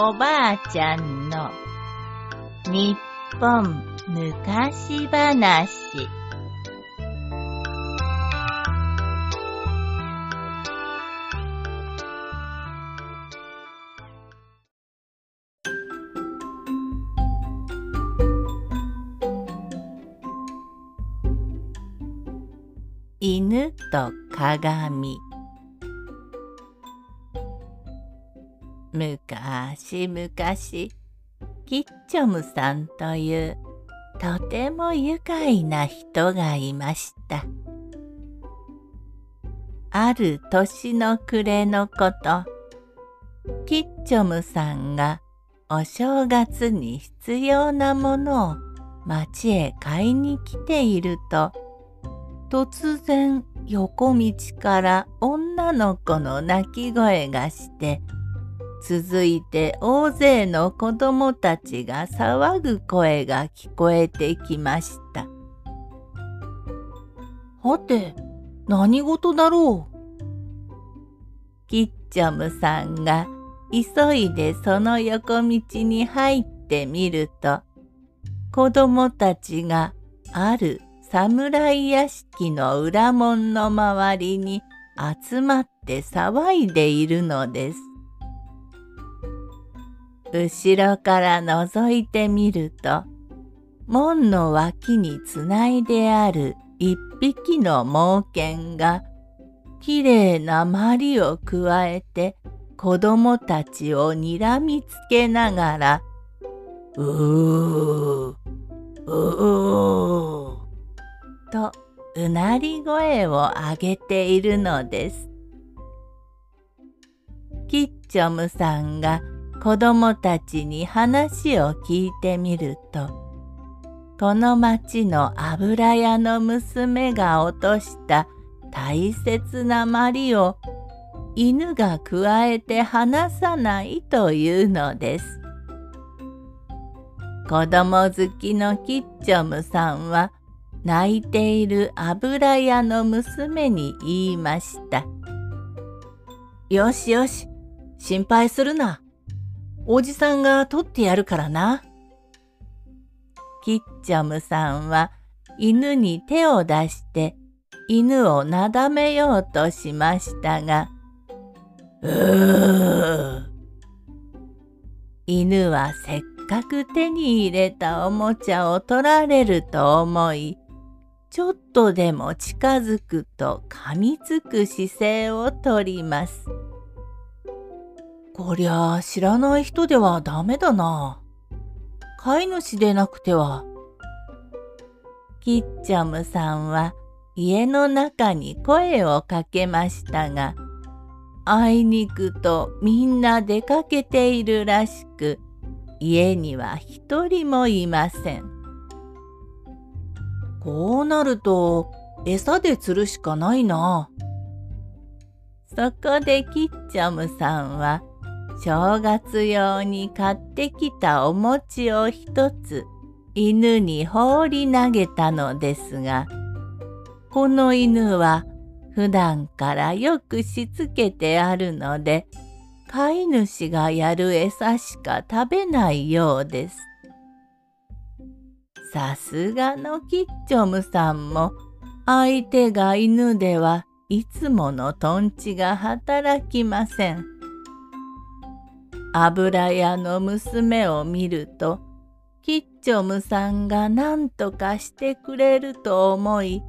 おばあちゃんの日本昔話。犬と鏡。むかしむかしキッチョムさんというとても愉快な人がいました。ある年の暮れのこと、キッチョムさんがお正月に必要なものを町へ買いに来ていると、突然横道から女の子の泣き声がして続いて大勢の子供たちが騒ぐ声が聞こえてきました。はて何事だろう？キッチョムさんが急いでその横道に入ってみると子供たちがある侍屋敷の裏門の周りに集まって騒いでいるのです。後ろから覗いてみると門の脇につないである一匹の猛犬がきれいなまりをくわえて子供たちをにらみつけながら「うーうー」とうなり声を上げているのです。キッチョムさんが子供たちに話を聞いてみるとこの町の油屋の娘が落とした大切なまりを犬がくわえて離さないというのです。子供好きのキッチョムさんは泣いている油屋の娘に言いました。よしよし、心配するな。おじさんが取ってやるからな。キッチョムさんは犬に手を出して犬をなだめようとしましたが、うー犬はせっかく手に入れたおもちゃを取られると思い、ちょっとでも近づくと噛みつく姿勢をとります。こりゃあ知らない人ではダメだな。飼い主でなくては。キッチャムさんは家の中に声をかけましたが、あいにくとみんな出かけているらしく、家には一人もいません。こうなると餌で釣るしかないな。そこでキッチャムさんは正月用に買ってきたお餅を一つ犬に放り投げたのですがこの犬は普段からよくしつけてあるので飼い主がやる餌しか食べないようです。さすがのキッチョムさんも相手が犬ではいつものとんちが働きません。油屋の娘を見るとキッチョムさんが何とかしてくれると思い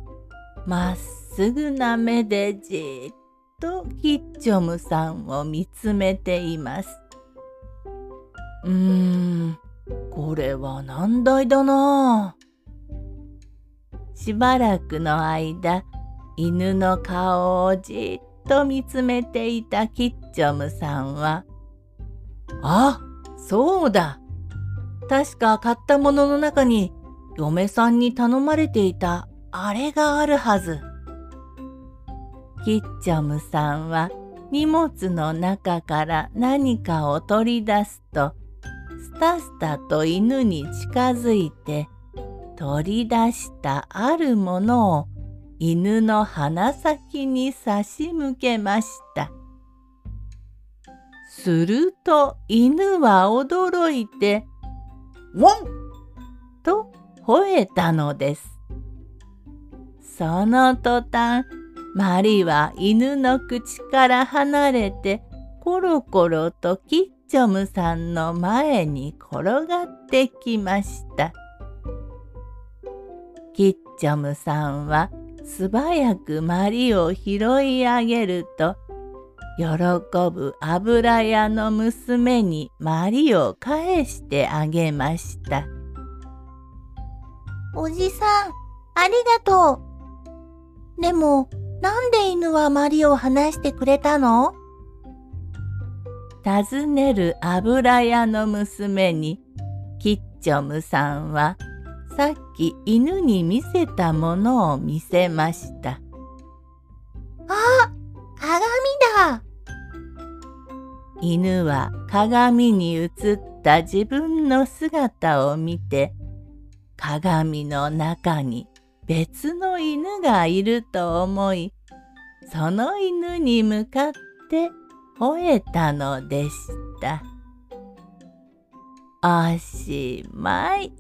まっすぐな目でじっとキッチョムさんを見つめています。うーんこれは難題だなしばらくの間犬の顔をじっと見つめていたキッチョムさんは「あそうだ確か買ったものの中に嫁さんに頼まれていたあれがあるはず。キッチョムさんは荷物の中から何かを取り出すとスタスタと犬に近づいて取り出したあるものを犬の鼻先に差し向けました。すると犬は驚いて、ワンと吠えたのです。その途端、マリは犬の口から離れて、コロコロとキッチョムさんの前に転がってきました。キッチョムさんは素早くマリを拾い上げると、喜ぶ油屋の娘にマリを返してあげました。おじさん、ありがとう。でも、なんで犬はマリを話してくれたの？尋ねる油屋の娘に、キッチョムさんは、さっき犬に見せたものを見せました。犬は鏡に映った自分の姿を見て、鏡の中に別の犬がいると思い、その犬に向かって吠えたのでした。おしまい。